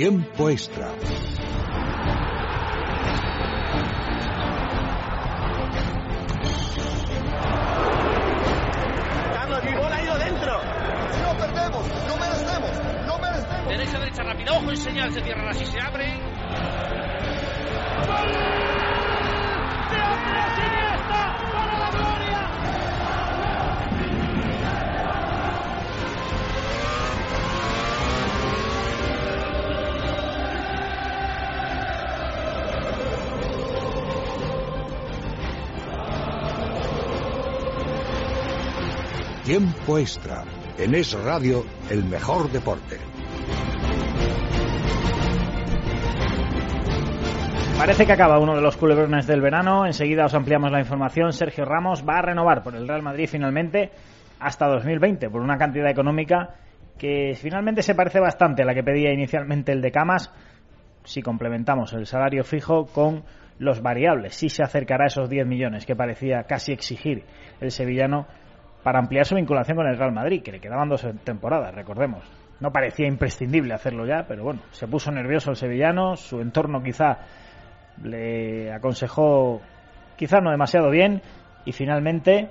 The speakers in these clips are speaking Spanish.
Tiempo extra. Carlos, mi bola ha ido dentro. No perdemos, no merecemos, no merecemos. Derecha, derecha, rápido. Ojo y señal, se cierra así, se abre. ¡Gol! ¡De Andrés Iniesta para Tiempo extra. En Es Radio, el mejor deporte. Parece que acaba uno de los culebrones del verano. Enseguida os ampliamos la información. Sergio Ramos va a renovar por el Real Madrid finalmente hasta 2020 por una cantidad económica que finalmente se parece bastante a la que pedía inicialmente el de Camas si complementamos el salario fijo con los variables. Sí se acercará a esos 10 millones que parecía casi exigir el sevillano para ampliar su vinculación con el Real Madrid, que le quedaban dos temporadas, recordemos. No parecía imprescindible hacerlo ya, pero bueno, se puso nervioso el sevillano, su entorno quizá le aconsejó quizá no demasiado bien y finalmente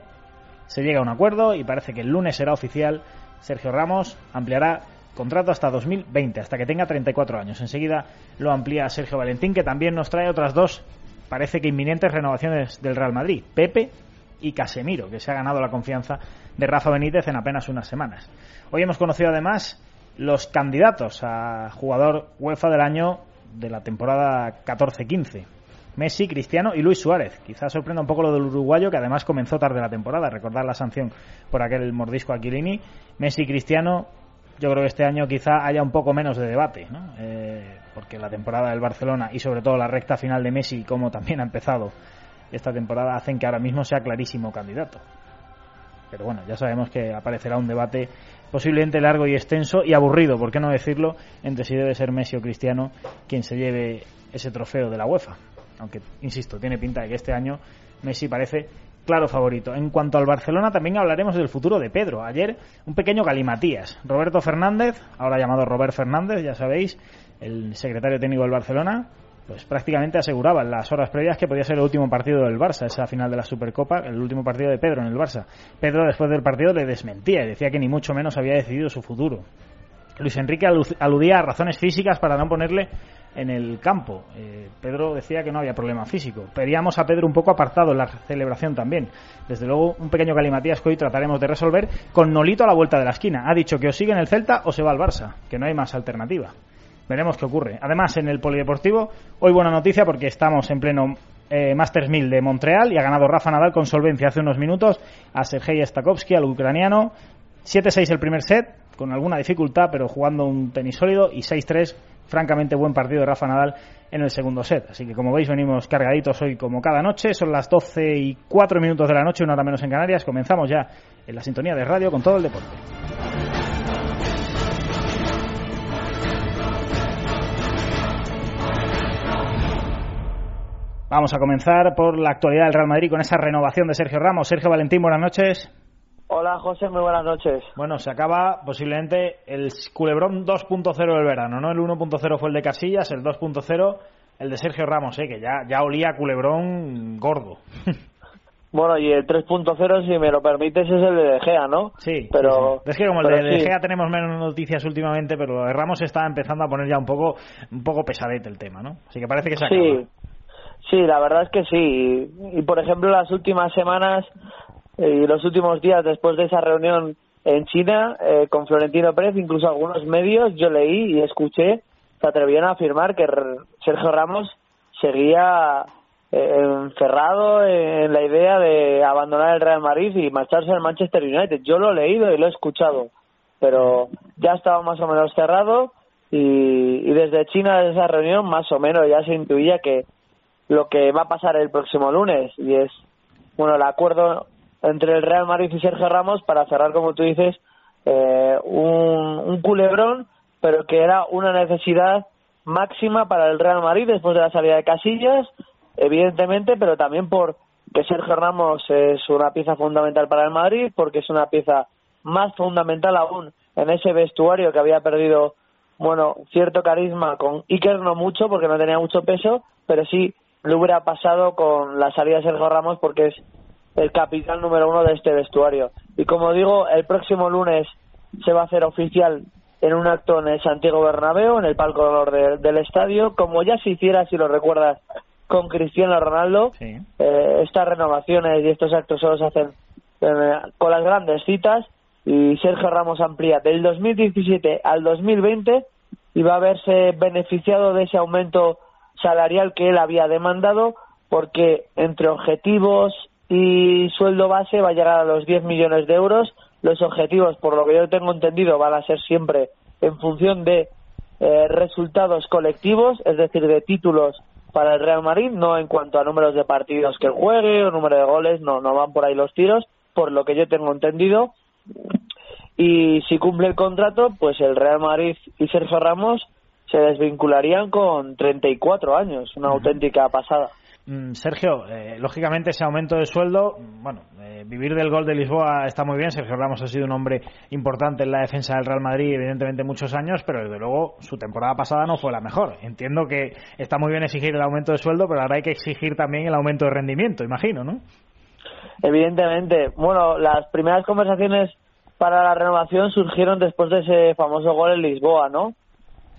se llega a un acuerdo y parece que el lunes será oficial. Sergio Ramos ampliará contrato hasta 2020, hasta que tenga 34 años. Enseguida lo amplía Sergio Valentín, que también nos trae otras dos, parece que inminentes renovaciones del Real Madrid. Pepe y Casemiro, que se ha ganado la confianza de Rafa Benítez en apenas unas semanas. Hoy hemos conocido además los candidatos a jugador UEFA del año de la temporada 14-15. Messi, Cristiano y Luis Suárez. Quizás sorprenda un poco lo del uruguayo, que además comenzó tarde la temporada. Recordar la sanción por aquel mordisco a Aquilini. Messi Cristiano, yo creo que este año quizá haya un poco menos de debate, ¿no? Eh, porque la temporada del Barcelona y sobre todo la recta final de Messi, como también ha empezado esta temporada, hacen que ahora mismo sea clarísimo candidato. Pero bueno, ya sabemos que aparecerá un debate posiblemente largo y extenso y aburrido, por qué no decirlo, entre si debe ser Messi o Cristiano quien se lleve ese trofeo de la UEFA. Aunque, insisto, tiene pinta de que este año Messi parece claro favorito. En cuanto al Barcelona, también hablaremos del futuro de Pedro. Ayer, un pequeño galimatías. Roberto Fernández, ahora llamado Robert Fernández, ya sabéis, el secretario técnico del Barcelona, pues prácticamente aseguraba en las horas previas que podía ser el último partido del Barça, esa final de la Supercopa, el último partido de Pedro en el Barça. Pedro después del partido le desmentía y decía que ni mucho menos había decidido su futuro. Luis Enrique aludía a razones físicas para no ponerle en el campo. Eh, Pedro decía que no había problema físico. Pedíamos a Pedro un poco apartado en la celebración también. Desde luego, un pequeño galimatías que hoy trataremos de resolver con Nolito a la vuelta de la esquina. Ha dicho que o sigue en el Celta o se va al Barça, que no hay más alternativa. Veremos qué ocurre. Además, en el Polideportivo, hoy buena noticia porque estamos en pleno eh, Masters 1000 de Montreal y ha ganado Rafa Nadal con solvencia hace unos minutos a Sergei Stakovsky, al ucraniano. 7-6 el primer set, con alguna dificultad, pero jugando un tenis sólido, y 6-3, francamente buen partido de Rafa Nadal en el segundo set. Así que, como veis, venimos cargaditos hoy como cada noche. Son las 12 y 4 minutos de la noche, una hora menos en Canarias. Comenzamos ya en la sintonía de radio con todo el deporte. Vamos a comenzar por la actualidad del Real Madrid con esa renovación de Sergio Ramos. Sergio Valentín, buenas noches. Hola José, muy buenas noches. Bueno, se acaba posiblemente el culebrón 2.0 del verano, ¿no? El 1.0 fue el de Casillas, el 2.0 el de Sergio Ramos, ¿eh? que ya, ya olía culebrón gordo. Bueno, y el 3.0, si me lo permites, es el de De Gea, ¿no? Sí, pero sí, es que como el de, De Gea tenemos menos noticias últimamente, pero lo de Ramos está empezando a poner ya un poco un poco pesadete el tema, ¿no? Así que parece que se acaba. Sí, sí, la verdad es que sí. Y, por ejemplo, las últimas semanas eh, y los últimos días después de esa reunión en China eh, con Florentino Pérez, incluso algunos medios, yo leí y escuché, se atrevieron a afirmar que Sergio Ramos seguía eh, encerrado en la idea de abandonar el Real Madrid y marcharse al Manchester United. Yo lo he leído y lo he escuchado, pero ya estaba más o menos cerrado y, y desde China, desde esa reunión, más o menos ya se intuía que lo que va a pasar el próximo lunes y es, bueno, el acuerdo entre el Real Madrid y Sergio Ramos para cerrar, como tú dices, eh, un, un culebrón, pero que era una necesidad máxima para el Real Madrid después de la salida de Casillas, evidentemente, pero también por que Sergio Ramos es una pieza fundamental para el Madrid, porque es una pieza más fundamental aún en ese vestuario que había perdido bueno, cierto carisma con Iker, no mucho, porque no tenía mucho peso, pero sí le hubiera pasado con la salida de Sergio Ramos, porque es el capitán número uno de este vestuario. Y como digo, el próximo lunes se va a hacer oficial en un acto en el Santiago Bernabéu, en el palco de honor del estadio, como ya se hiciera, si lo recuerdas, con Cristiano Ronaldo. Eh, estas renovaciones y estos actos solo se hacen eh, con las grandes citas y Sergio Ramos amplía del 2017 al 2020 y va a haberse beneficiado de ese aumento salarial que él había demandado porque entre objetivos y sueldo base va a llegar a los 10 millones de euros. Los objetivos, por lo que yo tengo entendido, van a ser siempre en función de eh, resultados colectivos, es decir, de títulos para el Real Madrid, no en cuanto a números de partidos que juegue o número de goles, no, no van por ahí los tiros, por lo que yo tengo entendido. Y si cumple el contrato, pues el Real Madrid y Sergio Ramos se desvincularían con 34 años, una auténtica pasada. Mm, Sergio, eh, lógicamente ese aumento de sueldo, bueno, eh, vivir del gol de Lisboa está muy bien. Sergio Ramos ha sido un hombre importante en la defensa del Real Madrid, evidentemente muchos años, pero desde luego su temporada pasada no fue la mejor. Entiendo que está muy bien exigir el aumento de sueldo, pero ahora hay que exigir también el aumento de rendimiento, imagino, ¿no? Evidentemente. Bueno, las primeras conversaciones para la renovación surgieron después de ese famoso gol en Lisboa, ¿no?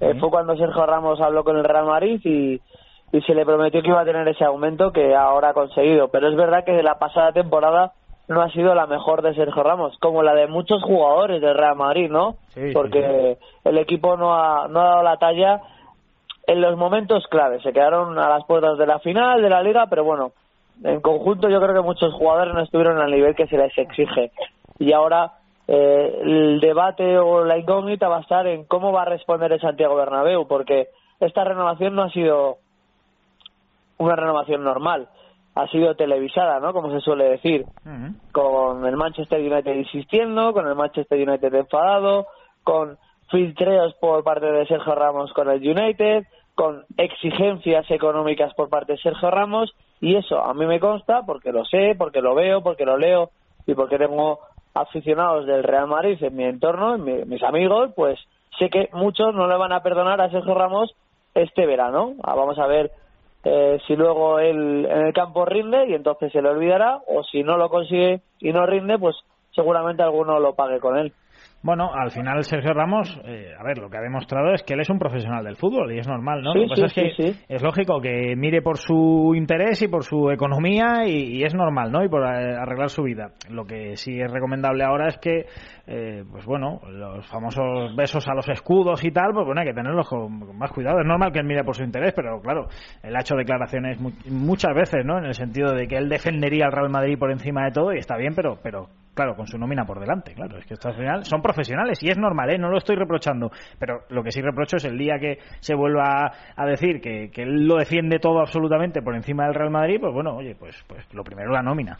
Eh, fue cuando Sergio Ramos habló con el Real Madrid y y se le prometió que iba a tener ese aumento que ahora ha conseguido. Pero es verdad que la pasada temporada no ha sido la mejor de Sergio Ramos, como la de muchos jugadores del Real Madrid, ¿no? Porque el equipo no ha, no ha dado la talla en los momentos claves. Se quedaron a las puertas de la final de la liga, pero bueno, en conjunto yo creo que muchos jugadores no estuvieron al nivel que se les exige. Y ahora eh, el debate o la incógnita va a estar en cómo va a responder el Santiago Bernabéu, porque esta renovación no ha sido una renovación normal. Ha sido televisada, ¿no? Como se suele decir, con el Manchester United insistiendo, con el Manchester United enfadado, con filtreos por parte de Sergio Ramos con el United, con exigencias económicas por parte de Sergio Ramos, y eso a mí me consta porque lo sé, porque lo veo, porque lo leo y porque tengo aficionados del Real Madrid en mi entorno, en mis amigos, pues sé que muchos no le van a perdonar a Sergio Ramos este verano. Ah, vamos a ver eh, si luego él en el campo rinde y entonces se le olvidará o si no lo consigue y no rinde pues seguramente alguno lo pague con él. Bueno, al final Sergio Ramos, eh, a ver, lo que ha demostrado es que él es un profesional del fútbol y es normal, ¿no? lo que pasa es que es lógico que mire por su interés y por su economía y, es normal, ¿no? Y por eh, arreglar su vida. Lo que sí es recomendable ahora es que, eh, pues bueno, los famosos besos a los escudos y tal, pues bueno, hay que tenerlos con, más cuidado. Es normal que él mire por su interés, pero claro, él ha hecho declaraciones muchas veces, ¿no? En el sentido de que él defendería al Real Madrid por encima de todo y está bien, pero, pero claro, con su nómina por delante, claro. Es que esto al final son profesionales y es normal, ¿eh? no lo estoy reprochando. Pero lo que sí reprocho es el día que se vuelva a, decir que, él lo defiende todo absolutamente por encima del Real Madrid, pues bueno, oye, pues, pues lo primero la nómina.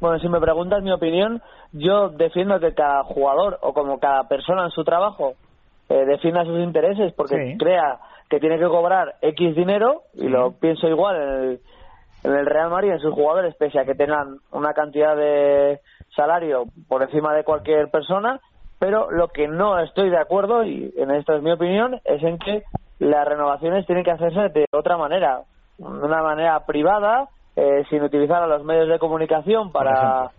Bueno, si me preguntas mi opinión, yo defiendo que cada jugador o como cada persona en su trabajo eh, defienda sus intereses porque crea que tiene que cobrar X dinero y lo pienso igual en el, en el Real Madrid, en sus jugadores, pese a que tengan una cantidad de salario por encima de cualquier persona, pero lo que no estoy de acuerdo, y en esto es mi opinión, es en que las renovaciones tienen que hacerse de otra manera, de una manera privada, eh, sin utilizar a los medios de comunicación para,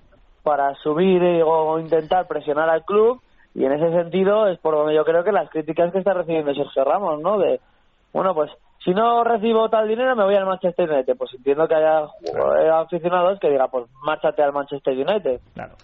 para subir o intentar presionar al club, y en ese sentido es por donde yo creo que las críticas que está recibiendo Sergio Ramos, ¿no? De, bueno, pues si no recibo tal dinero me voy al Manchester United. Pues entiendo que haya aficionados que digan, pues márchate al Manchester United. Claro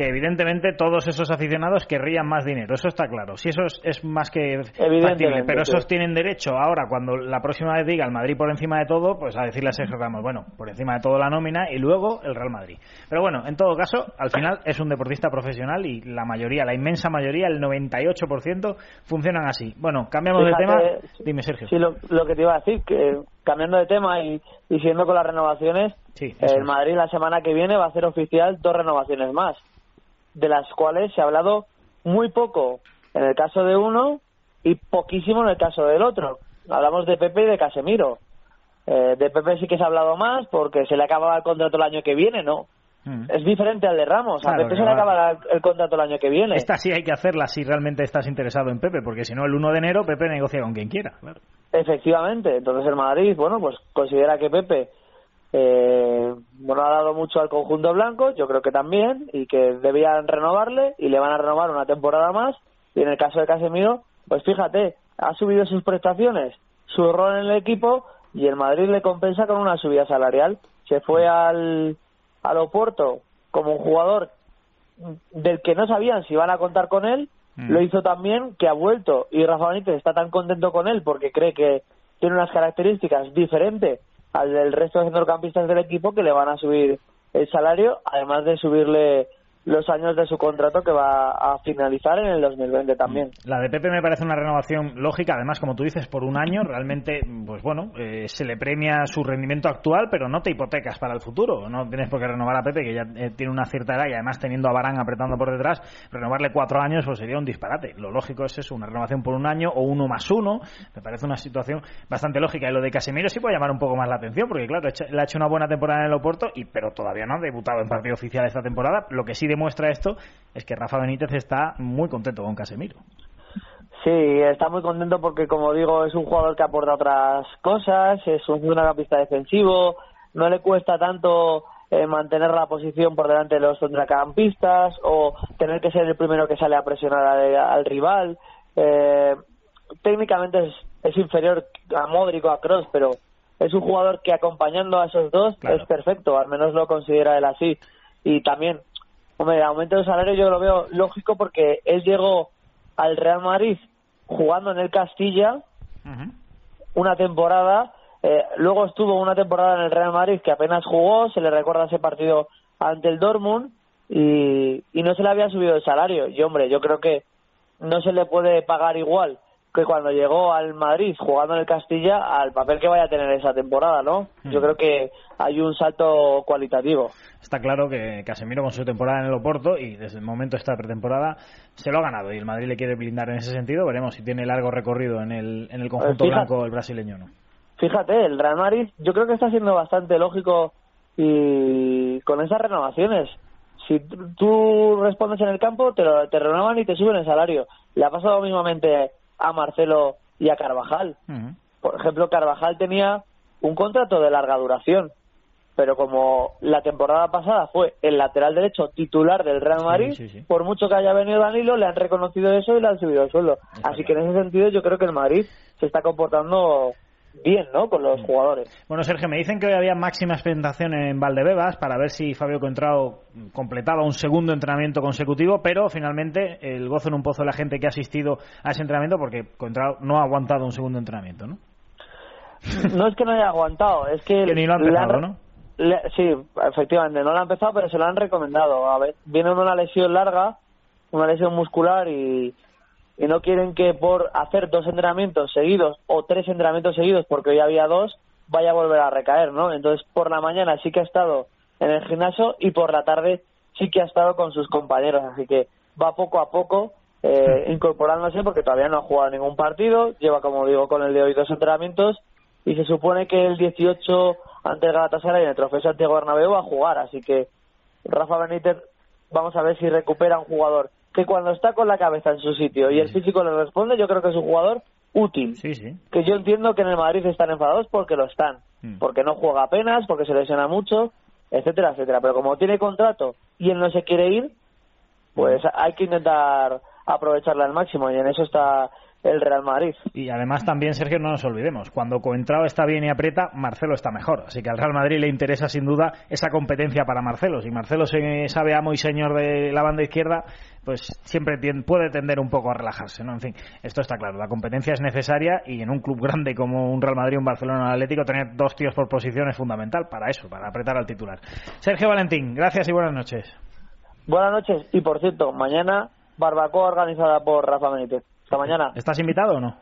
que evidentemente todos esos aficionados querrían más dinero, eso está claro. Si eso es, más que factible, pero esos tienen derecho ahora, cuando la próxima vez diga el Madrid por encima de todo, pues a decirle a Sergio Ramos, bueno, por encima de todo la nómina y luego el Real Madrid. Pero bueno, en todo caso, al final es un deportista profesional y la mayoría, la inmensa mayoría, el 98% funcionan así. Bueno, cambiamos de tema. Dime, Sergio. Sí, lo, que te iba a decir, que cambiando de tema y, y siendo con las renovaciones, el Madrid la semana que viene va a hacer oficial dos renovaciones más de las cuales se ha hablado muy poco en el caso de uno y poquísimo en el caso del otro. Hablamos de Pepe y de Casemiro. Eh, de Pepe sí que se ha hablado más porque se le acababa el contrato el año que viene, ¿no? mm. es diferente al de Ramos. a Pepe se le acaba el contrato el año que viene. Esta sí hay que hacerla si realmente estás interesado en Pepe, porque si no, el 1 de enero Pepe negocia con quien quiera. Efectivamente. Entonces el Madrid, bueno, pues considera que Pepe eh, bueno, ha dado mucho al conjunto blanco, yo creo que también, y que debían renovarle y le van a renovar una temporada más. Y en el caso de Casemiro, pues fíjate, ha subido sus prestaciones, su rol en el equipo y el Madrid le compensa con una subida salarial. Se fue al, al Oporto como un jugador del que no sabían si iban a contar con él, mm. lo hizo también que ha vuelto y Rafa Benítez está tan contento con él porque cree que tiene unas características diferentes al del resto de centrocampistas del equipo que le van a subir el salario, además de subirle los años de su contrato que va a finalizar en el 2020 también. La de Pepe me parece una renovación lógica, además, como tú dices, por un año, realmente, pues bueno, eh, se le premia su rendimiento actual, pero no te hipotecas para el futuro. No tienes por qué renovar a Pepe, que ya eh, tiene una cierta edad y además teniendo a Barán apretando por detrás, renovarle cuatro años pues sería un disparate. Lo lógico es eso, una renovación por un año o uno más uno. Me parece una situación bastante lógica. Y lo de Casemiro sí puede llamar un poco más la atención, porque claro, le ha hecho una buena temporada en el Oporto, y, pero todavía no ha debutado en partido oficial esta temporada, lo que sí demuestra esto es que Rafa Benítez está muy contento con Casemiro. Sí, está muy contento porque, como digo, es un jugador que aporta otras cosas, es un centrocampista defensivo, no le cuesta tanto eh, mantener la posición por delante de los centrocampistas o tener que ser el primero que sale a presionar al, rival. Eh, técnicamente es, es, inferior a Modric o a Cross, pero es un jugador que acompañando a esos dos es perfecto, al menos lo considera él así. Y también Hombre, el aumento de salario yo lo veo lógico porque él llegó al Real Madrid jugando en el Castilla una temporada, eh, luego estuvo una temporada en el Real Madrid que apenas jugó, se le recuerda ese partido ante el Dortmund y, y no se le había subido el salario. Y hombre, yo creo que no se le puede pagar igual que cuando llegó al Madrid jugando en el Castilla al papel que vaya a tener esa temporada, ¿no? Yo hmm. creo que hay un salto cualitativo. Está claro que Casemiro con su temporada en el Oporto y desde el momento de esta pretemporada se lo ha ganado y el Madrid le quiere blindar en ese sentido. Veremos si tiene largo recorrido en el, en el conjunto blanco el brasileño no. Fíjate, el Real Madrid yo creo que está siendo bastante lógico y con esas renovaciones. Si tú respondes en el campo, te, lo, te renuevan y te suben el salario. Le ha pasado mismamente a Marcelo y a Carvajal. Por ejemplo, Carvajal tenía un contrato de larga duración, pero como la temporada pasada fue el lateral derecho titular del Real Madrid, por mucho que haya venido Danilo, le han reconocido eso y le han subido el sueldo. Así que en ese sentido yo creo que el Madrid se está comportando bien, ¿no? Con los jugadores. Bueno, Sergio, me dicen que hoy había máxima expectación en Valdebebas para ver si Fabio Contrao completaba un segundo entrenamiento consecutivo, pero finalmente el gozo en un pozo de la gente que ha asistido a ese entrenamiento porque Contrao no ha aguantado un segundo entrenamiento, ¿no? No es que no haya aguantado, es que... ni lo ha empezado, ¿no? sí, efectivamente, no lo ha empezado, pero se lo han recomendado. A ver, viene una lesión larga, una lesión muscular y y no quieren que por hacer dos entrenamientos seguidos o tres entrenamientos seguidos, porque hoy había dos, vaya a volver a recaer, ¿no? Entonces, por la mañana sí que ha estado en el gimnasio y por la tarde sí que ha estado con sus compañeros, así que va poco a poco eh, incorporándose porque todavía no ha jugado ningún partido, lleva, como digo, con el de hoy dos entrenamientos y se supone que el 18 ante el Galatasaray en el Trofeo Santiago Bernabéu va a jugar, así que Rafa Benítez vamos a ver si recupera un jugador que cuando está con la cabeza en su sitio y el físico le responde, yo creo que es un jugador útil. Sí, sí. Que yo entiendo que en el Madrid están enfadados porque lo están. Mm. Porque no juega apenas, porque se lesiona mucho, etcétera, etcétera. Pero como tiene contrato y él no se quiere ir, pues mm. hay que intentar aprovecharla al máximo y en eso está el Real Madrid. Y además también, Sergio, no nos olvidemos, cuando Coentrao está bien y aprieta, Marcelo está mejor. Así que al Real Madrid le interesa sin duda esa competencia para Marcelo. Si Marcelo se sabe amo y señor de la banda izquierda, pues siempre puede tender un poco a relajarse, ¿no? En fin, esto está claro. La competencia es necesaria y en un club grande como un Real Madrid, un Barcelona, un Atlético, tener dos tíos por posición es fundamental para eso, para apretar al titular. Sergio Valentín, gracias y buenas noches. Buenas noches. Y por cierto, mañana barbacoa organizada por Rafa Benítez mañana. ¿Estás invitado o no?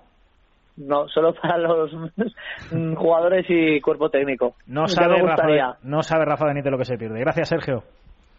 No, solo para los jugadores y cuerpo técnico. No sabe, Rafa, no sabe Rafa Benítez lo que se pierde. Gracias, Sergio.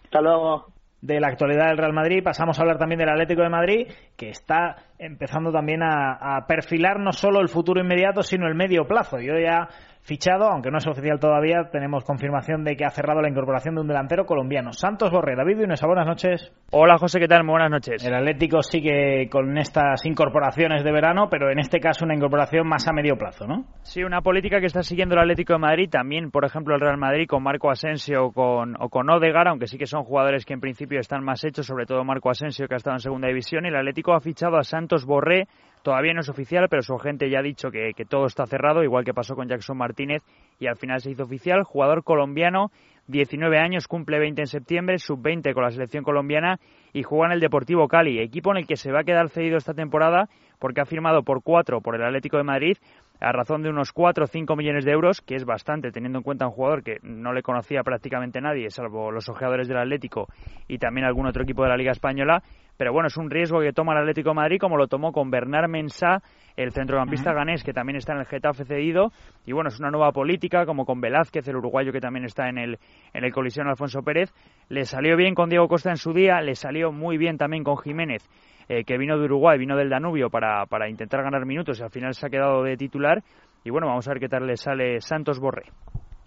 Hasta luego de la actualidad del Real Madrid, pasamos a hablar también del Atlético de Madrid, que está empezando también a, a, perfilar no solo el futuro inmediato, sino el medio plazo. Y hoy ha fichado, aunque no es oficial todavía, tenemos confirmación de que ha cerrado la incorporación de un delantero colombiano. Santos Borré, David Inés, buenas noches. Hola José, ¿qué tal? Muy buenas noches. El Atlético sigue con estas incorporaciones de verano, pero en este caso una incorporación más a medio plazo, ¿no? Sí, una política que está siguiendo el Atlético de Madrid, también, por ejemplo, el Real Madrid con Marco Asensio o con, o con Odegar, aunque sí que son jugadores que en principio están más hechos, sobre todo Marco Asensio, que ha estado en segunda división, y el Atlético ha fichado a Santos Borré, Todavía no es oficial, pero su agente ya ha dicho que, todo está cerrado, igual que pasó con Jackson Martínez, y al final se hizo oficial. Jugador colombiano, 19 años, cumple 20 en septiembre, sub-20 con la selección colombiana y juega en el Deportivo Cali, equipo en el que se va a quedar cedido esta temporada porque ha firmado por cuatro por el Atlético de Madrid a razón de unos 4 o 5 millones de euros, que es bastante teniendo en cuenta un jugador que no le conocía prácticamente nadie, salvo los ojeadores del Atlético y también algún otro equipo de la Liga Española. Pero bueno, es un riesgo que toma el Atlético de Madrid, como lo tomó con Bernard Mensah, el centrocampista ganés, que también está en el Getafe cedido. Y bueno, es una nueva política, como con Velázquez, el uruguayo que también está en el, en el colisión Alfonso Pérez. Le salió bien con Diego Costa en su día, le salió muy bien también con Jiménez eh, que vino de Uruguay, vino del Danubio para, para intentar ganar minutos y al final se ha quedado de titular. Y bueno, vamos a ver qué tal le sale Santos Borré.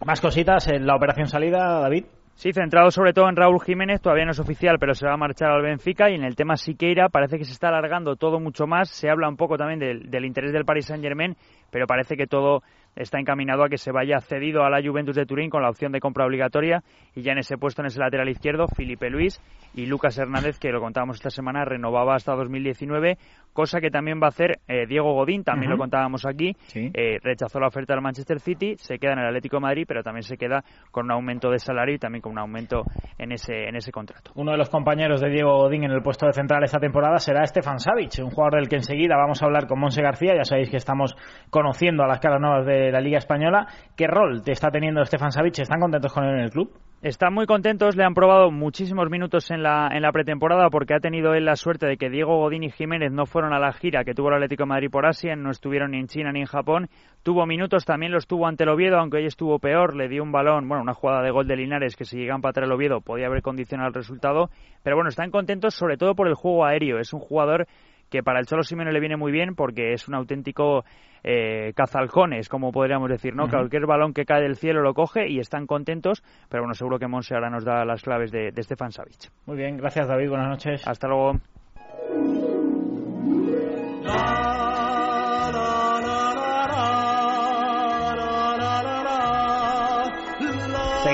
Más cositas en la operación salida, David. Sí, centrado sobre todo en Raúl Jiménez, todavía no es oficial, pero se va a marchar al Benfica y en el tema Siqueira parece que se está alargando todo mucho más. Se habla un poco también del, del interés del Paris Saint-Germain, pero parece que todo está encaminado a que se vaya cedido a la Juventus de Turín con la opción de compra obligatoria. Y ya en ese puesto en ese lateral izquierdo Felipe Luis y Lucas Hernández que lo contábamos esta semana renovaba hasta 2019 cosa que también va a hacer eh, Diego Godín también lo contábamos aquí eh, rechazó la oferta del Manchester City se queda en el Atlético de Madrid pero también se queda con un aumento de salario y también con un aumento en ese en ese contrato. Uno de los compañeros de Diego Godín en el puesto de central esta temporada será Stefan Savic un jugador del que enseguida vamos a hablar con Monse García. Ya sabéis que estamos conociendo a las caras nuevas de la Liga Española. ¿Qué rol te está teniendo Stefan Savic? ¿Están contentos con él en el club? Están muy contentos, le han probado muchísimos minutos en la, en la pretemporada porque ha tenido él la suerte de que Diego Godín y Jiménez no fueron a la gira que tuvo el Atlético Madrid por Asia, no estuvieron ni en China ni en Japón. Tuvo minutos, también los tuvo ante el Oviedo, aunque hoy estuvo peor, le dio un balón, bueno, una jugada de gol de Linares que si llega a empatar el Oviedo podía haber condicionado el resultado. Pero bueno, están contentos sobre todo por el juego aéreo. Es un jugador que para el Cholo Simeone le viene muy bien porque es un auténtico eh, cazalcones, como podríamos decir, ¿no? Cualquier balón que cae del cielo lo coge y están contentos, pero bueno, seguro que Monse ahora nos da las claves de, de Stefan Savic. Muy bien, gracias David, buenas noches. Hasta luego.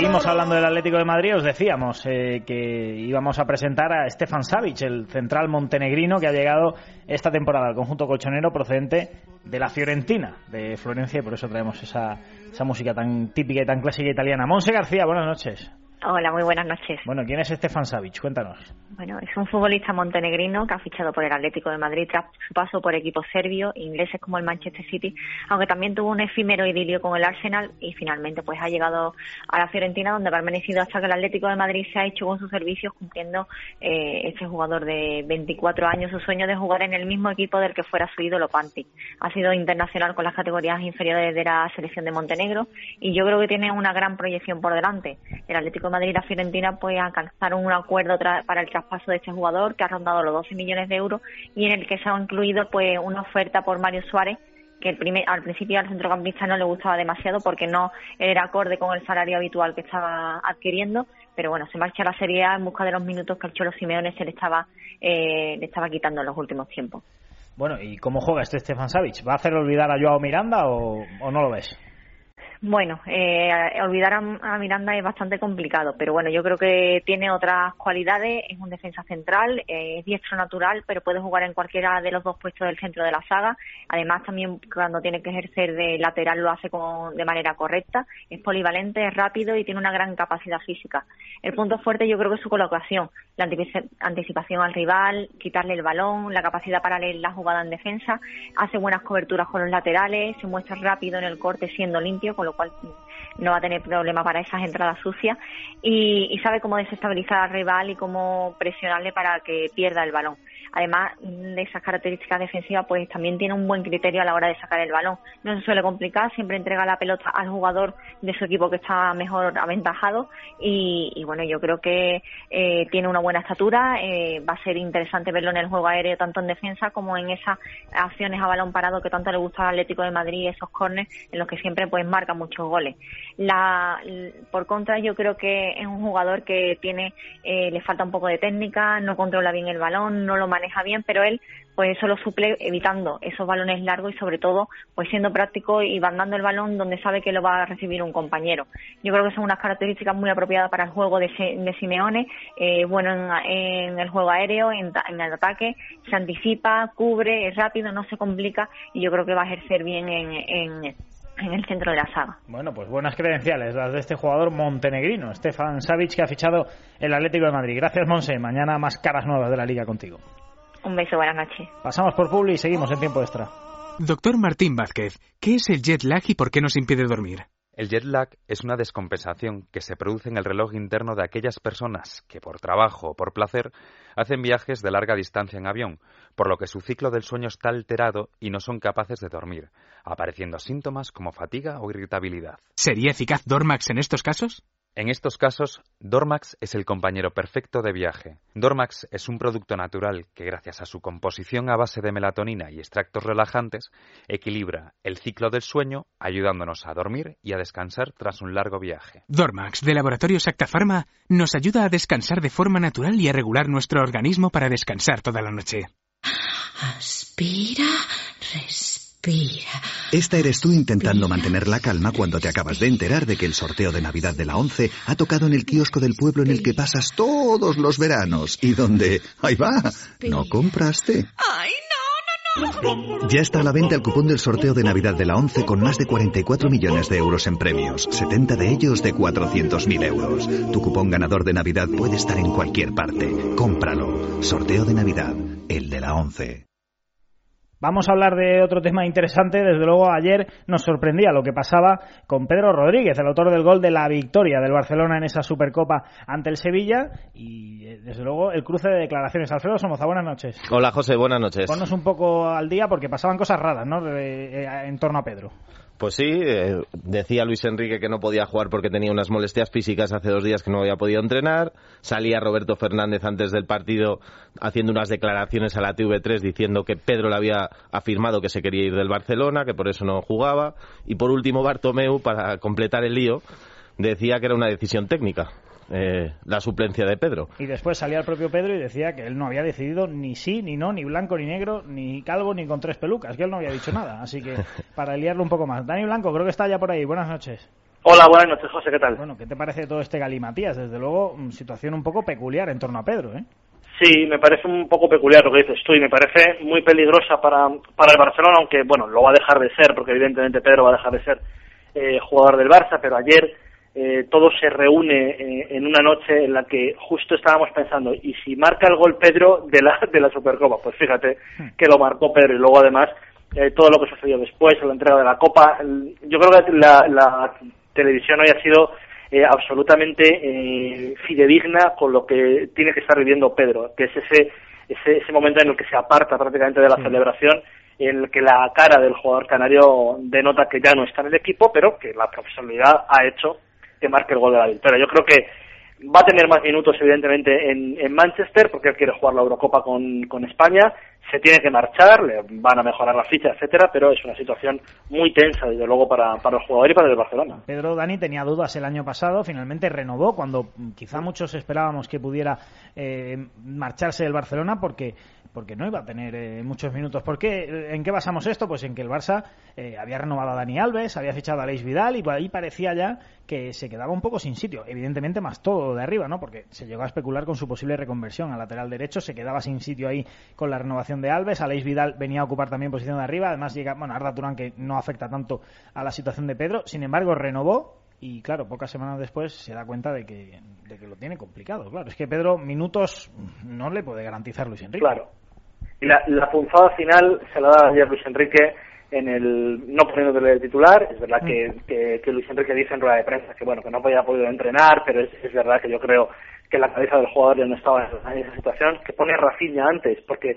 Seguimos hablando del Atlético de Madrid. Os decíamos eh, que íbamos a presentar a Stefan Savic, el central montenegrino que ha llegado esta temporada al conjunto colchonero procedente de la Fiorentina, de Florencia, y por eso traemos esa, esa música tan típica y tan clásica italiana. Monse García, buenas noches. Hola, muy buenas noches. Bueno, ¿quién es Stefan Savic? Cuéntanos. Bueno, es un futbolista montenegrino que ha fichado por el Atlético de Madrid tras su paso por equipos serbios, ingleses como el Manchester City, aunque también tuvo un efímero idilio con el Arsenal y finalmente pues ha llegado a la Fiorentina donde ha permanecido hasta que el Atlético de Madrid se ha hecho con sus servicios cumpliendo eh, este jugador de 24 años su sueño de jugar en el mismo equipo del que fuera su ídolo Panti. Ha sido internacional con las categorías inferiores de la selección de Montenegro y yo creo que tiene una gran proyección por delante. El Atlético Madrid y la Fiorentina pues alcanzaron un acuerdo para el traspaso de este jugador que ha rondado los 12 millones de euros y en el que se ha incluido pues una oferta por Mario Suárez que el primer, al principio al centrocampista no le gustaba demasiado porque no era acorde con el salario habitual que estaba adquiriendo, pero bueno, se marcha a la Serie A en busca de los minutos que el Cholo Simeone se le estaba, eh, le estaba quitando en los últimos tiempos. Bueno, ¿y cómo juega este Stefan Savic? ¿Va a hacer olvidar a Joao Miranda o no lo ves? Bueno, eh, olvidar a, Miranda es bastante complicado, pero bueno, yo creo que tiene otras cualidades. Es un defensa central, eh, es diestro natural, pero puede jugar en cualquiera de los dos puestos del centro de la saga. Además, también cuando tiene que ejercer de lateral lo hace con, de manera correcta. Es polivalente, es rápido y tiene una gran capacidad física. El punto fuerte yo creo que es su colocación, la anticipación al rival, quitarle el balón, la capacidad para leer la jugada en defensa. Hace buenas coberturas con los laterales, se muestra rápido en el corte siendo limpio, con lo cual no va a tener problema para esas entradas sucias y, sabe cómo desestabilizar al rival y cómo presionarle para que pierda el balón. Además de esas características defensivas, pues también tiene un buen criterio a la hora de sacar el balón. No se suele complicar, siempre entrega la pelota al jugador de su equipo que está mejor aventajado y, bueno, yo creo que eh, tiene una buena estatura, eh, va a ser interesante verlo en el juego aéreo tanto en defensa como en esas acciones a balón parado que tanto le gusta al Atlético de Madrid, esos corners en los que siempre pues marca muchos goles. La, por contra, yo creo que es un jugador que tiene, eh, le falta un poco de técnica, no controla bien el balón, no lo maneja bien, pero él pues eso lo suple evitando esos balones largos y sobre todo pues siendo práctico y mandando el balón donde sabe que lo va a recibir un compañero. Yo creo que son unas características muy apropiadas para el juego de, Simeone, eh, bueno en, el juego aéreo, en, el ataque, se anticipa, cubre, es rápido, no se complica y yo creo que va a ejercer bien en, en el centro de la saga. Bueno, pues buenas credenciales las de este jugador montenegrino, Stefan Savic, que ha fichado el Atlético de Madrid. Gracias, Monse. Mañana más caras nuevas de la liga contigo. Un beso, buenas noches. Pasamos por Publi y seguimos en tiempo extra. Doctor Martín Vázquez, ¿qué es el jet lag y por qué nos impide dormir? El jet lag es una descompensación que se produce en el reloj interno de aquellas personas que por trabajo o por placer hacen viajes de larga distancia en avión, por lo que su ciclo del sueño está alterado y no son capaces de dormir, apareciendo síntomas como fatiga o irritabilidad. ¿Sería eficaz Dormax en estos casos? En estos casos, Dormax es el compañero perfecto de viaje. Dormax es un producto natural que, gracias a su composición a base de melatonina y extractos relajantes, equilibra el ciclo del sueño, ayudándonos a dormir y a descansar tras un largo viaje. Dormax, de Laboratorio Sacta Pharma, nos ayuda a descansar de forma natural y a regular nuestro organismo para descansar toda la noche. Aspira, respira esta eres tú intentando mantener la calma cuando te acabas de enterar de que el sorteo de Navidad de la 11 ha tocado en el kiosco del pueblo en el que pasas todos los veranos y donde, ahí va, no compraste. ¡Ay, no, no, no! Ya está a la venta el cupón del sorteo de Navidad de la 11 con más de 44 millones de euros en premios, 70 de ellos de 400.000 euros. Tu cupón ganador de Navidad puede estar en cualquier parte. Cómpralo. Sorteo de Navidad, el de la 11. Vamos a hablar de otro tema interesante. Desde luego, ayer nos sorprendía lo que pasaba con Pedro Rodríguez, el autor del gol de la victoria del Barcelona en esa Supercopa ante el Sevilla. Y, eh, desde luego, el cruce de declaraciones. Alfredo Somoza, buenas noches. Hola, José, buenas noches. Ponnos un poco al día porque pasaban cosas raras, ¿no? Eh, en torno a Pedro. Pues sí, eh, decía Luis Enrique que no podía jugar porque tenía unas molestias físicas hace dos días que no había podido entrenar. Salía Roberto Fernández antes del partido haciendo unas declaraciones a la TV3 diciendo que Pedro le había afirmado que se quería ir del Barcelona, que por eso no jugaba. Y por último, Bartomeu, para completar el lío, decía que era una decisión técnica. Eh, la suplencia de Pedro. Y después salía el propio Pedro y decía que él no había decidido ni sí, ni no, ni blanco, ni negro, ni calvo, ni con tres pelucas, que él no había dicho nada. Así que para liarlo un poco más. Dani Blanco, creo que está ya por ahí. Buenas noches. Hola, buenas noches, José, ¿qué tal? Bueno, ¿qué te parece todo este galimatías? Desde luego, mm, situación un poco peculiar en torno a Pedro, ¿eh? Sí, me parece un poco peculiar lo que dices tú y me parece muy peligrosa para, para el Barcelona, aunque, bueno, lo va a dejar de ser, porque evidentemente Pedro va a dejar de ser eh, jugador del Barça, pero ayer eh, todo se reúne eh, en una noche en la que justo estábamos pensando, ¿y si marca el gol Pedro de la, de la Supercopa? Pues fíjate hmm. que lo marcó Pedro y luego además eh, todo lo que sucedió después, la entrega de la Copa. Yo creo que la, la televisión hoy ha sido absolutamente fidedigna con lo que tiene que estar viviendo Pedro, que es ese, ese, ese momento en el que se aparta prácticamente de la hmm. celebración en el que la cara del jugador canario denota que ya no está en el equipo, pero que la profesionalidad ha hecho que marque el gol de la victoria. Yo creo que va a tener más minutos, evidentemente, en, en Manchester, porque él quiere jugar la Eurocopa con, con España. Se tiene que marchar, le van a mejorar la ficha, etcétera, pero es una situación muy tensa, desde luego, para, para el jugador y para el Barcelona. Pedro Dani tenía dudas el año pasado, finalmente renovó cuando quizá muchos esperábamos que pudiera eh, marcharse del Barcelona, porque porque no iba a tener eh, muchos minutos. ¿Por qué? ¿En qué basamos esto? Pues en que el Barça eh, había renovado a Dani Alves, había fichado a Leis Vidal y ahí parecía ya que se quedaba un poco sin sitio. Evidentemente más todo de arriba, ¿no? Porque se llegó a especular con su posible reconversión al lateral derecho, se quedaba sin sitio ahí con la renovación de Alves, Aleix Vidal venía a ocupar también posición de arriba, además llega, bueno, Arda Turán que no afecta tanto a la situación de Pedro, sin embargo renovó y claro, pocas semanas después se da cuenta de que, de que lo tiene complicado. Claro, es que Pedro minutos no le puede garantizar Luis Enrique. Claro, y la, la punzada final se la da ayer Luis Enrique en el no poniéndole de titular. Es verdad que, que, Luis Enrique dice en rueda de prensa que bueno que no había podido entrenar, pero es, es verdad que yo creo que la cabeza del jugador ya no estaba en esa situación, que pone a Rafinha antes, porque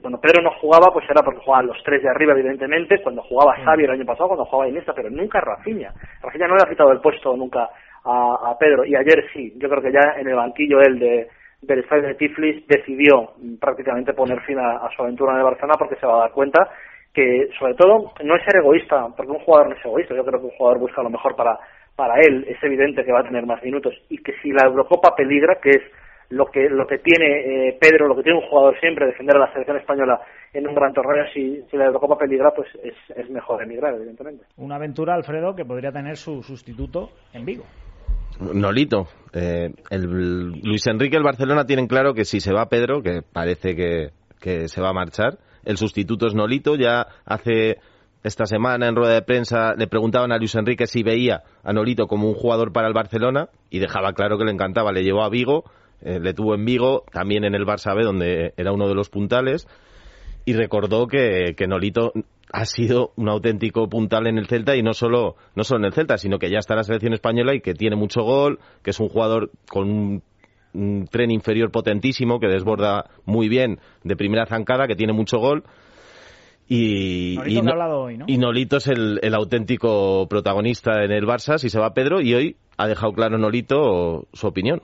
cuando Pedro no jugaba, pues era porque jugaban los tres de arriba, evidentemente, cuando jugaba Xavi el año pasado, cuando jugaba Iniesta, pero nunca Rafinha. Rafinha no le ha quitado el puesto nunca a, Pedro, y ayer sí, yo creo que ya en el banquillo él de, del estadio de Tiflis decidió prácticamente poner fin a, su aventura en el Barcelona porque se va a dar cuenta que, sobre todo, no es ser egoísta, porque un jugador no es egoísta, yo creo que un jugador busca lo mejor para, para él, es evidente que va a tener más minutos, y que si la Eurocopa peligra, que es lo que lo que tiene eh, Pedro, lo que tiene un jugador siempre, defender a la selección española en un gran torneo, si, si la Eurocopa peligra, pues es, es mejor emigrar, evidentemente. Una aventura, Alfredo, que podría tener su sustituto en Vigo. Nolito, eh, el, Luis Enrique el Barcelona tienen claro que si se va Pedro, que parece que, que se va a marchar, el sustituto es Nolito, ya hace esta semana en rueda de prensa le preguntaban a Luis Enrique si veía a Nolito como un jugador para el Barcelona y dejaba claro que le encantaba, le llevó a Vigo eh, le tuvo en Vigo, también en el Barça B, donde era uno de los puntales, y recordó que, que Nolito ha sido un auténtico puntal en el Celta y no solo, no solo en el Celta, sino que ya está en la selección española y que tiene mucho gol, que es un jugador con un, tren inferior potentísimo, que desborda muy bien de primera zancada, que tiene mucho gol. Y, y, Nolito es el, el, auténtico protagonista en el Barça, si se va Pedro, y hoy ha dejado claro Nolito su opinión.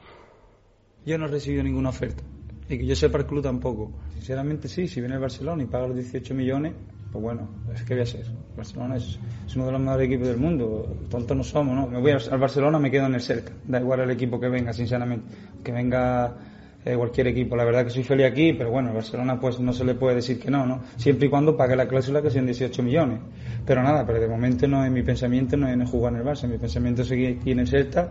Yo no he recibido ninguna oferta. Y que yo sepa el club tampoco. Sinceramente sí, si viene el Barcelona y paga los 18 millones, pues bueno, es que voy a ser. Barcelona es, uno de los mejores equipos del mundo. Tontos no somos, ¿no? Me voy al Barcelona, me quedo en el cerca. Da igual el equipo que venga, sinceramente. Que venga eh, cualquier equipo. La verdad que soy feliz aquí, pero bueno, el Barcelona pues no se le puede decir que no, ¿no? Siempre y cuando pague la cláusula que sean 18 millones. Pero nada, pero de momento no es mi pensamiento, no es jugar en el Barça. Mi pensamiento es seguir aquí en el Celta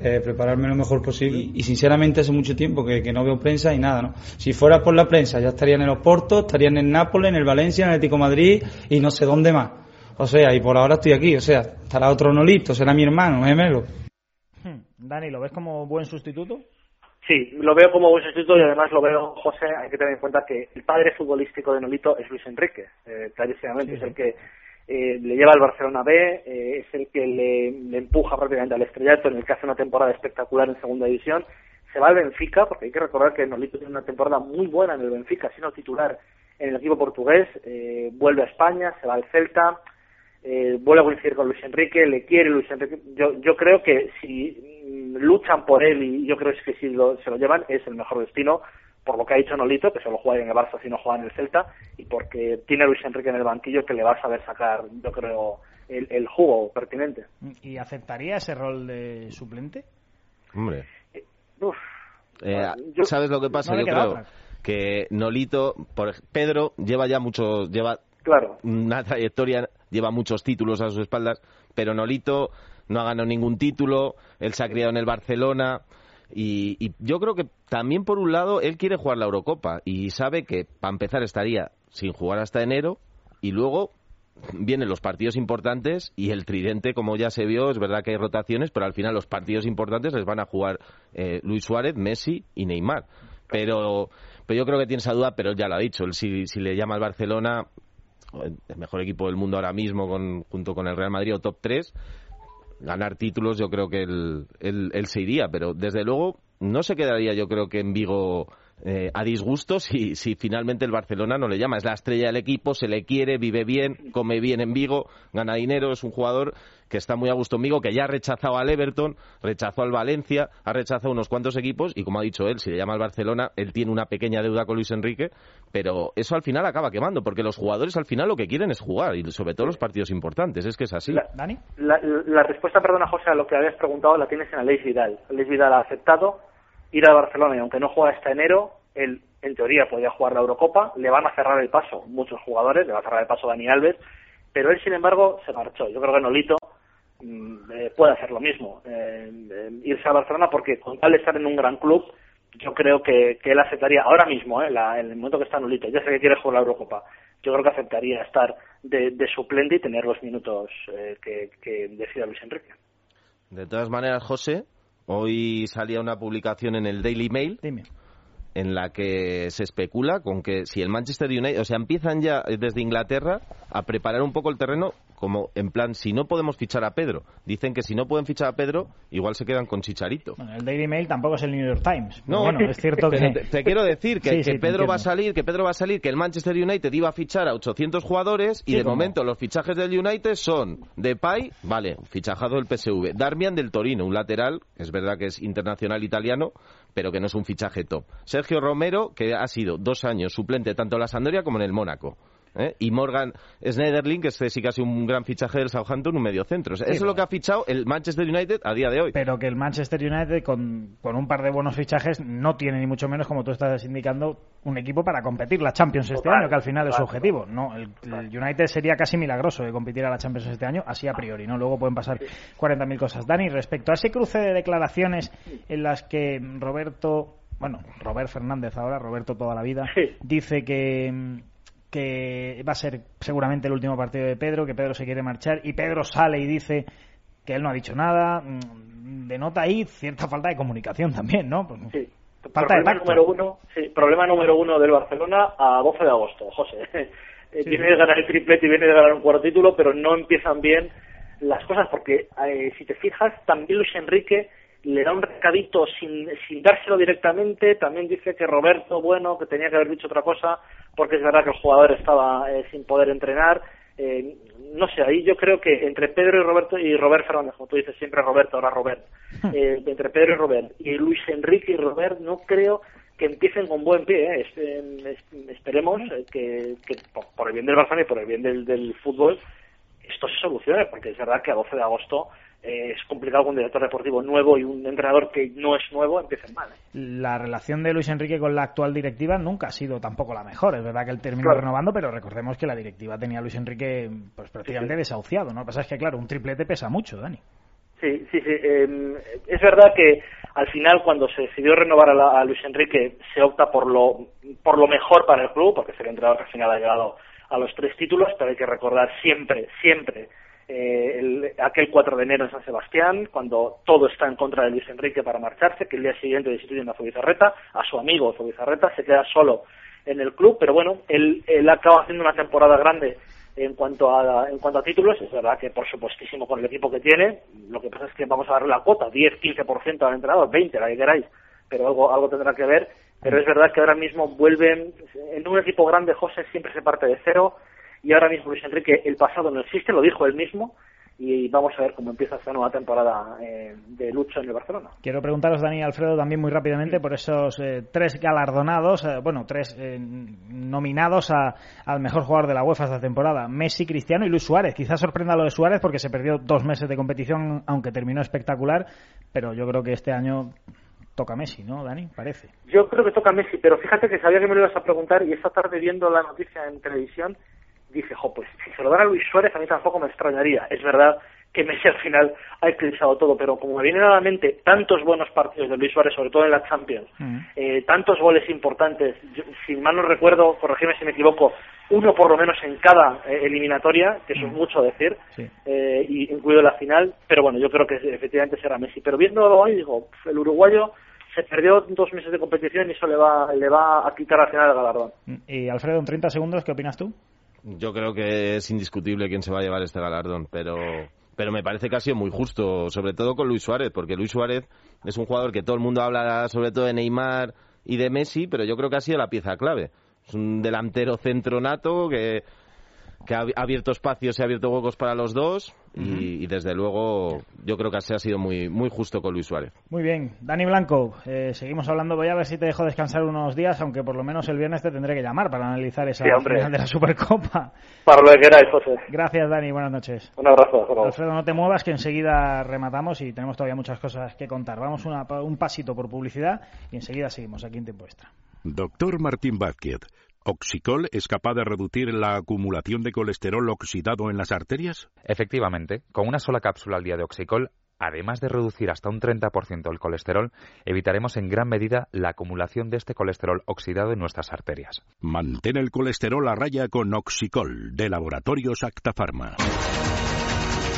eh, prepararme lo mejor posible. Y, sinceramente hace mucho tiempo que, no veo prensa y nada, ¿no? Si fuera por la prensa ya estarían en los Portos, estarían en Nápoles, en el Valencia, en el Atlético Madrid y no sé dónde más. O sea, y por ahora estoy aquí, o sea, estará otro Nolito, será mi hermano, gemelo. Hmm. Dani, ¿lo ves como buen sustituto? Sí, lo veo como buen sustituto y además lo veo, José, hay que tener en cuenta que el padre futbolístico de Nolito es Luis Enrique, eh, clarísimamente, es el que eh, le lleva al Barcelona B, eh, es el que le, empuja prácticamente al estrellato en el que hace una temporada espectacular en segunda división. Se va al Benfica, porque hay que recordar que Nolito tiene una temporada muy buena en el Benfica, siendo titular en el equipo portugués, eh, vuelve a España, se va al Celta, eh, vuelve a coincidir con Luis Enrique, le quiere Luis Enrique. Yo, yo creo que si mm, luchan por él y yo creo que si se lo llevan es el mejor destino por lo que ha dicho Nolito, que solo juega en el Barça si no juega en el Celta, y porque tiene a Luis Enrique en el banquillo que le va a saber sacar, yo creo, el, jugo pertinente. ¿Y aceptaría ese rol de suplente? Hombre. Eh, eh, ¿Sabes lo que pasa? yo creo que Nolito, por Pedro lleva ya mucho, lleva claro. una trayectoria, lleva muchos títulos a sus espaldas, pero Nolito no ha ganado ningún título, él se ha criado en el Barcelona, y, yo creo que también, por un lado, él quiere jugar la Eurocopa y sabe que, para empezar, estaría sin jugar hasta enero y luego vienen los partidos importantes y el tridente, como ya se vio, es verdad que hay rotaciones, pero al final los partidos importantes les van a jugar eh, Luis Suárez, Messi y Neymar. Pero, pero yo creo que tiene esa duda, pero ya lo ha dicho. si, si le llama al Barcelona, el mejor equipo del mundo ahora mismo, con, junto con el Real Madrid o top 3, ganar títulos, yo creo que él, él, se iría, pero desde luego no se quedaría, yo creo que en Vigo eh, a disgusto si, si finalmente el Barcelona no le llama. Es la estrella del equipo, se le quiere, vive bien, come bien en Vigo, gana dinero, es un jugador que está muy a gusto en Vigo, que ya ha rechazado al Everton, rechazó al Valencia, ha rechazado unos cuantos equipos y como ha dicho él, si le llama al Barcelona, él tiene una pequeña deuda con Luis Enrique, pero eso al final acaba quemando, porque los jugadores al final lo que quieren es jugar y sobre todo los partidos importantes, es que es así. La, ¿Dani? La, respuesta, perdona José, a lo que habías preguntado la tienes en Aleix Vidal. Aleix Vidal ha aceptado ir a Barcelona y aunque no juega hasta enero, él en teoría podía jugar la Eurocopa, le van a cerrar el paso muchos jugadores, le va a cerrar el paso Dani Alves, pero él sin embargo se marchó. Yo creo que Nolito mm, eh, puede hacer lo mismo, eh, eh, irse a Barcelona porque con tal de estar en un gran club, yo creo que, él aceptaría ahora mismo, en el momento que está Nolito, ya sé que quiere jugar la Eurocopa, yo creo que aceptaría estar de, suplente y tener los minutos que, que decida Luis Enrique. De todas maneras, José, Hoy salía una publicación en el Daily Mail. En la que se especula con que si el Manchester United, o sea, empiezan ya desde Inglaterra a preparar un poco el terreno como en plan, si no podemos fichar a Pedro, dicen que si no pueden fichar a Pedro, igual se quedan con Chicharito. Bueno, el Daily Mail tampoco es el New York Times. No, bueno, es cierto que... Te, te, quiero decir que, Sí, que sí, Pedro va a salir, que Pedro va a salir, que el Manchester United iba a fichar a 800 jugadores y Sí, de momento los fichajes del United son Depay, vale, fichajado del PSV, Darmian del Torino, un lateral, es verdad que es internacional italiano, pero que no es un fichaje top. Sergio Romero, que ha sido dos años suplente tanto en la Sampdoria como en el Mónaco. ¿Eh? Y Morgan Schneiderlin, que este sí sido un gran fichaje del Southampton, un mediocentro. O sea, Sí, eso es lo que ha fichado el Manchester United a día de hoy. Pero que el Manchester United, con, con un par de buenos fichajes, no tiene ni mucho menos, como tú estás indicando, un equipo para competir la Champions este Total, año, que al final es su objetivo. No, el, el United sería casi milagroso de competir a la Champions este año, así a priori, ¿no? Luego pueden pasar 40.000 cosas. Dani, respecto a ese cruce de declaraciones en las que Roberto, bueno, Robert Fernández ahora, Roberto toda la vida, dice que que va a ser seguramente el último partido de Pedro, que Pedro se quiere marchar y Pedro sale y dice que él no ha dicho nada, mm, denota ahí cierta falta de comunicación también, ¿no? Pues, Falta de problema tacto. número uno, sí, problema número uno del Barcelona a 12 de agosto, José. Eh, Sí, viene sí. de ganar el triplete y viene de ganar un cuarto título, pero no empiezan bien las cosas porque eh, si te fijas, también Luis Enrique le da un recadito sin, sin dárselo directamente, también dice que Roberto, bueno, que tenía que haber dicho otra cosa, porque es verdad que el jugador estaba eh, sin poder entrenar. Eh, no sé, ahí yo creo que entre Pedro y Roberto y Robert Fernández, como tú dices siempre Roberto, ahora Robert, eh, entre Pedro y Robert y Luis Enrique y Robert, no creo que empiecen con buen pie. ¿eh? Es- es- esperemos eh, que, que por, por el bien del Barcelona y por el bien del, del fútbol esto se solucione, porque es verdad que a 12 de agosto eh, es complicado con un director deportivo nuevo y un entrenador que no es nuevo empiecen mal. ¿eh? La relación de Luis Enrique con la actual directiva nunca ha sido tampoco la mejor. Es verdad que él terminó Claro. renovando, pero recordemos que la directiva tenía a Luis Enrique pues prácticamente desahuciado, ¿no? Lo que pasa es que, claro, un triplete pesa mucho, Dani. Sí, sí, sí. eh, es verdad que al final cuando se decidió renovar a, la- a Luis Enrique se opta por lo por lo mejor para el club, porque es el entrenador que al final ha llegado a los tres títulos, pero hay que recordar siempre, siempre eh, el- aquel 4 de enero en San Sebastián, cuando todo está en contra de Luis Enrique para marcharse, que el día siguiente destituyen a Zubizarreta, a su amigo Zubizarreta, se queda solo en el club, pero bueno, él, él acaba haciendo una temporada grande en cuanto a en cuanto a títulos, es verdad que por supuestísimo con el equipo que tiene, lo que pasa es que vamos a darle la cuota, 10, 15% al entrenador, 20, la que queráis, pero algo algo tendrá que ver, pero es verdad que ahora mismo vuelven en un equipo grande José siempre se parte de cero y ahora mismo Luis Enrique el pasado no existe, lo dijo él mismo y vamos a ver cómo empieza esta nueva temporada eh, de lucha en el Barcelona. Quiero preguntaros, Dani y Alfredo, también muy rápidamente por esos eh, tres galardonados, eh, bueno, tres eh, nominados a- al mejor jugador de la UEFA esta temporada: Messi, Cristiano y Luis Suárez. Quizás sorprenda lo de Suárez porque se perdió dos meses de competición, aunque terminó espectacular, pero yo creo que este año toca Messi, ¿no, Dani? Parece. Yo creo que toca Messi, pero fíjate que sabía que me lo ibas a preguntar y esta tarde viendo la noticia en televisión dije, jo, pues si se lo dan a Luis Suárez a mí tampoco me extrañaría. Es verdad que Messi al final ha eclipsado todo, pero como me vienen a la mente tantos buenos partidos de Luis Suárez, sobre todo en la Champions, eh, tantos goles importantes, yo, si mal no recuerdo, corregirme si me equivoco, uno por lo menos en cada eh, eliminatoria, que eso es mucho decir, Sí. eh, y incluido la final, pero bueno, yo creo que efectivamente será Messi. Pero viéndolo hoy, digo, el uruguayo se perdió dos meses de competición y eso le va, le va a quitar al final el galardón. Y Alfredo, en 30 segundos, ¿qué opinas tú? Yo creo que es indiscutible quién se va a llevar este galardón, pero pero me parece que ha sido muy justo, sobre todo con Luis Suárez, porque Luis Suárez es un jugador que todo el mundo habla sobre todo de Neymar y de Messi, pero yo creo que ha sido la pieza clave. Es un delantero centro nato que, que ha abierto espacios y ha abierto huecos para los dos y, y desde luego yo creo que se ha sido muy, muy justo con Luis Suárez. Muy bien. Dani Blanco, eh, seguimos hablando. Voy a ver si te dejo descansar unos días, aunque por lo menos el viernes te tendré que llamar para analizar esa Sí, final de la Supercopa. Para lo que queráis, José. Gracias, Dani. Buenas noches. Un abrazo. Alfredo, no te muevas, que enseguida rematamos y tenemos todavía muchas cosas que contar. Vamos una- un pasito por publicidad y enseguida seguimos aquí en Tiempo Extra. Doctor Martín Vázquez, ¿Oxicol es capaz de reducir la acumulación de colesterol oxidado en las arterias? Efectivamente, con una sola cápsula al día de Oxicol, además de reducir hasta un 30% el colesterol, evitaremos en gran medida la acumulación de este colesterol oxidado en nuestras arterias. Mantén el colesterol a raya con Oxicol, de Laboratorios Acta Pharma.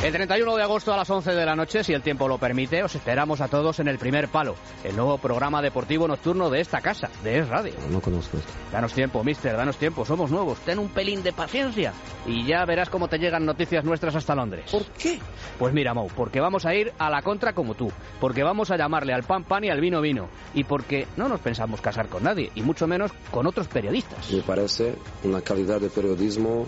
El 31 de agosto a las 11 de la noche, si el tiempo lo permite, os esperamos a todos en el primer palo, el nuevo programa deportivo nocturno de esta casa, de Es Radio. No conozco esto. Danos tiempo, mister, danos tiempo, somos nuevos, ten un pelín de paciencia y ya verás cómo te llegan noticias nuestras hasta Londres. ¿Por qué? Pues mira, Mou, porque vamos a ir a la contra como tú, porque vamos a llamarle al pan pan y al vino vino, y porque no nos pensamos casar con nadie, y mucho menos con otros periodistas. Me parece una calidad de periodismo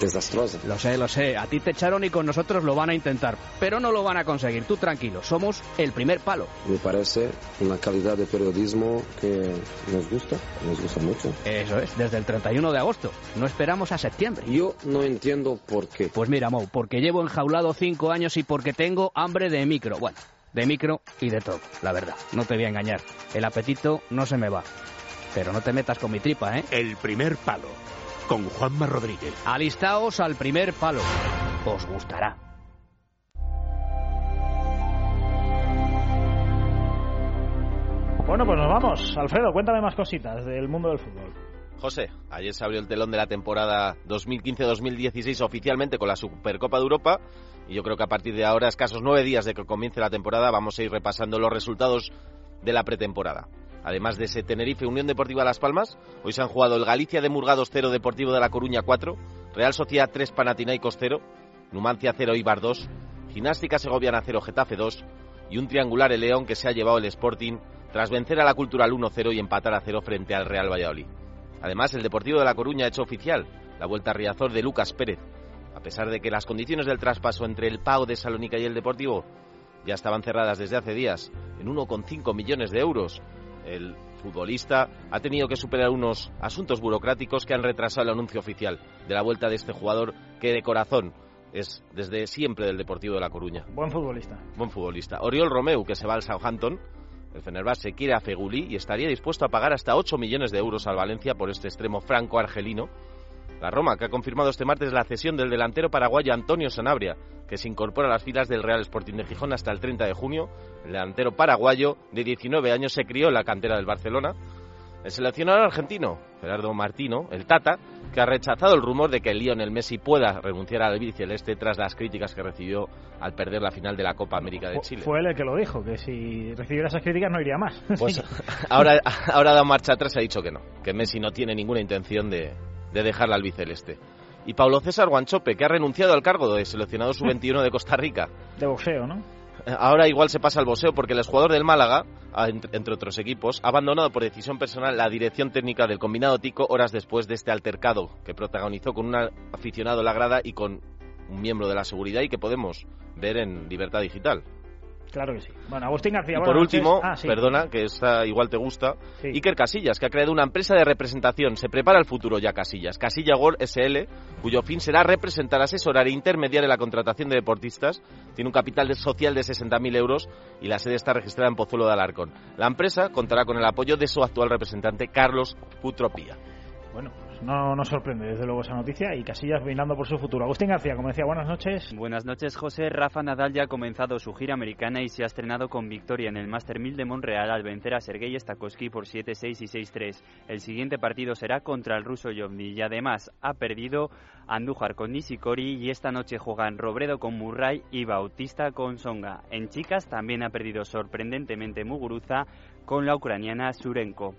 desastrosa. Lo sé, lo sé, a ti te echaron y con nosotros lo van a intentar, pero no lo van a conseguir, tú tranquilo, somos el primer palo. Me parece una calidad de periodismo que nos gusta, nos gusta mucho. Eso es, desde el 31 de agosto, no esperamos a septiembre. Yo no entiendo por qué. Pues mira, Mou, porque llevo enjaulado cinco años y porque tengo hambre de micro. Bueno, de micro y de todo, la verdad. No te voy a engañar. El apetito no se me va. Pero no te metas con mi tripa, ¿eh? El primer palo. Con Juanma Rodríguez. Alistaos al primer palo. Os gustará. Bueno, pues nos vamos. Alfredo, cuéntame más cositas del mundo del fútbol. José, ayer se abrió el telón de la temporada 2015-2016 oficialmente con la Supercopa de Europa y yo creo que a partir de ahora, escasos nueve días de que comience la temporada, vamos a ir repasando los resultados de la pretemporada. Además de ese Tenerife Unión Deportiva Las Palmas, hoy se han jugado el Galicia de Murgados 0 Deportivo de La Coruña 4, Real Sociedad 3 Panathinaikos 0, Numancia 0 Ibar 2, Gimnástica Segoviana 0 Getafe 2 y un triangular el León que se ha llevado el Sporting tras vencer a la Cultural 1-0 y empatar a 0 frente al Real Valladolid. Además, el Deportivo de La Coruña ha hecho oficial la vuelta a Riazor de Lucas Pérez, a pesar de que las condiciones del traspaso entre el PAO de Salónica y el Deportivo ya estaban cerradas desde hace días en 1,5 millones de euros. El futbolista ha tenido que superar unos asuntos burocráticos que han retrasado el anuncio oficial de la vuelta de este jugador que de corazón es desde siempre del Deportivo de La Coruña. Buen futbolista. Buen futbolista. Oriol Romeu, que se va al Southampton, el Fenerbahce quiere a Feguli y estaría dispuesto a pagar hasta 8 millones de euros al Valencia por este extremo franco-argelino. La Roma, que ha confirmado este martes la cesión del delantero paraguayo Antonio Sanabria, que se incorpora a las filas del Real Sporting de Gijón hasta el 30 de junio. El delantero paraguayo de 19 años se crió en la cantera del Barcelona. El seleccionador argentino, Gerardo Martino, el Tata, que ha rechazado el rumor de que Lionel Messi pueda renunciar al Celeste tras las críticas que recibió al perder la final de la Copa América de Chile. Fue él el que lo dijo, que si recibiera esas críticas no iría más. Pues ahora, ahora ha dado marcha atrás y ha dicho que no, que Messi no tiene ninguna intención de, de dejarla al Biceleste. Y Paulo César Guanchope, que ha renunciado al cargo de seleccionado sub-21 de Costa Rica. De boxeo, ¿no? Ahora igual se pasa al boxeo porque el exjugador del Málaga, entre otros equipos, ha abandonado por decisión personal la dirección técnica del combinado Tico horas después de este altercado que protagonizó con un aficionado a la grada y con un miembro de la seguridad y que podemos ver en Libertad Digital. Claro que sí. Bueno, Agustín García. Y por último, ah, sí. perdona, que esta igual te gusta, sí. Iker Casillas, que ha creado una empresa de representación. Se prepara el futuro ya Casillas. Casilla World SL, cuyo fin será representar, asesorar e intermediar en la contratación de deportistas. Tiene un capital social de 60.000 euros y la sede está registrada en Pozuelo de Alarcón. La empresa contará con el apoyo de su actual representante, Carlos Putropía. Bueno, no nos sorprende desde luego esa noticia y Casillas brindando por su futuro. Agustín García, como decía, buenas noches. Buenas noches, José. Rafa Nadal ya ha comenzado su gira americana y se ha estrenado con victoria en el Master 1000 de Montreal al vencer a Sergei Stakowski por 7-6 y 6-3. El siguiente partido será contra el ruso Yovni y además ha perdido Andújar con Nishikori y esta noche juegan Robredo con Murray y Bautista con Songa. En chicas también ha perdido sorprendentemente Muguruza con la ucraniana Surenko.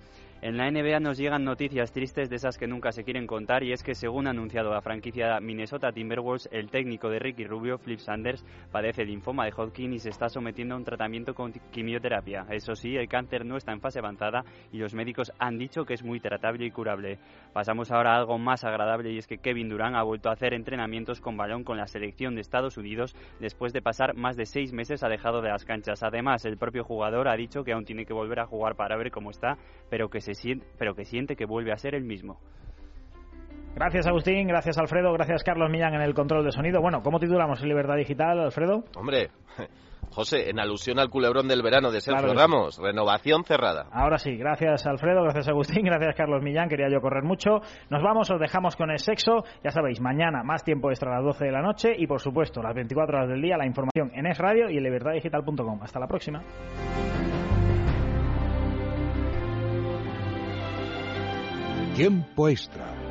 En la NBA nos llegan noticias tristes de esas que nunca se quieren contar y es que según ha anunciado la franquicia Minnesota Timberwolves, el técnico de Ricky Rubio, Flip Sanders, padece linfoma de Hodgkin y se está sometiendo a un tratamiento con quimioterapia. Eso sí, el cáncer no está en fase avanzada y los médicos han dicho que es muy tratable y curable. Pasamos ahora a algo más agradable y es que Kevin Durant ha vuelto a hacer entrenamientos con balón con la selección de Estados Unidos después de pasar más de seis meses alejado de las canchas. Además, el propio jugador ha dicho que aún tiene que volver a jugar para ver cómo está, pero que se siente, pero que siente que vuelve a ser el mismo. Gracias Agustín, gracias Alfredo, gracias Carlos Millán en el control de sonido. Bueno, ¿cómo titulamos en Libertad Digital, Alfredo? Hombre, José, en alusión al culebrón del verano de Sergio claro Ramos, sí. renovación cerrada. Ahora sí, gracias Alfredo, gracias Agustín, gracias Carlos Millán, quería yo correr mucho. Nos vamos, os dejamos con el sexo, ya sabéis, mañana más tiempo extra a las 12 de la noche y por supuesto las 24 horas del día la información en Es Radio y en libertaddigital.com. Hasta la próxima. Tiempo extra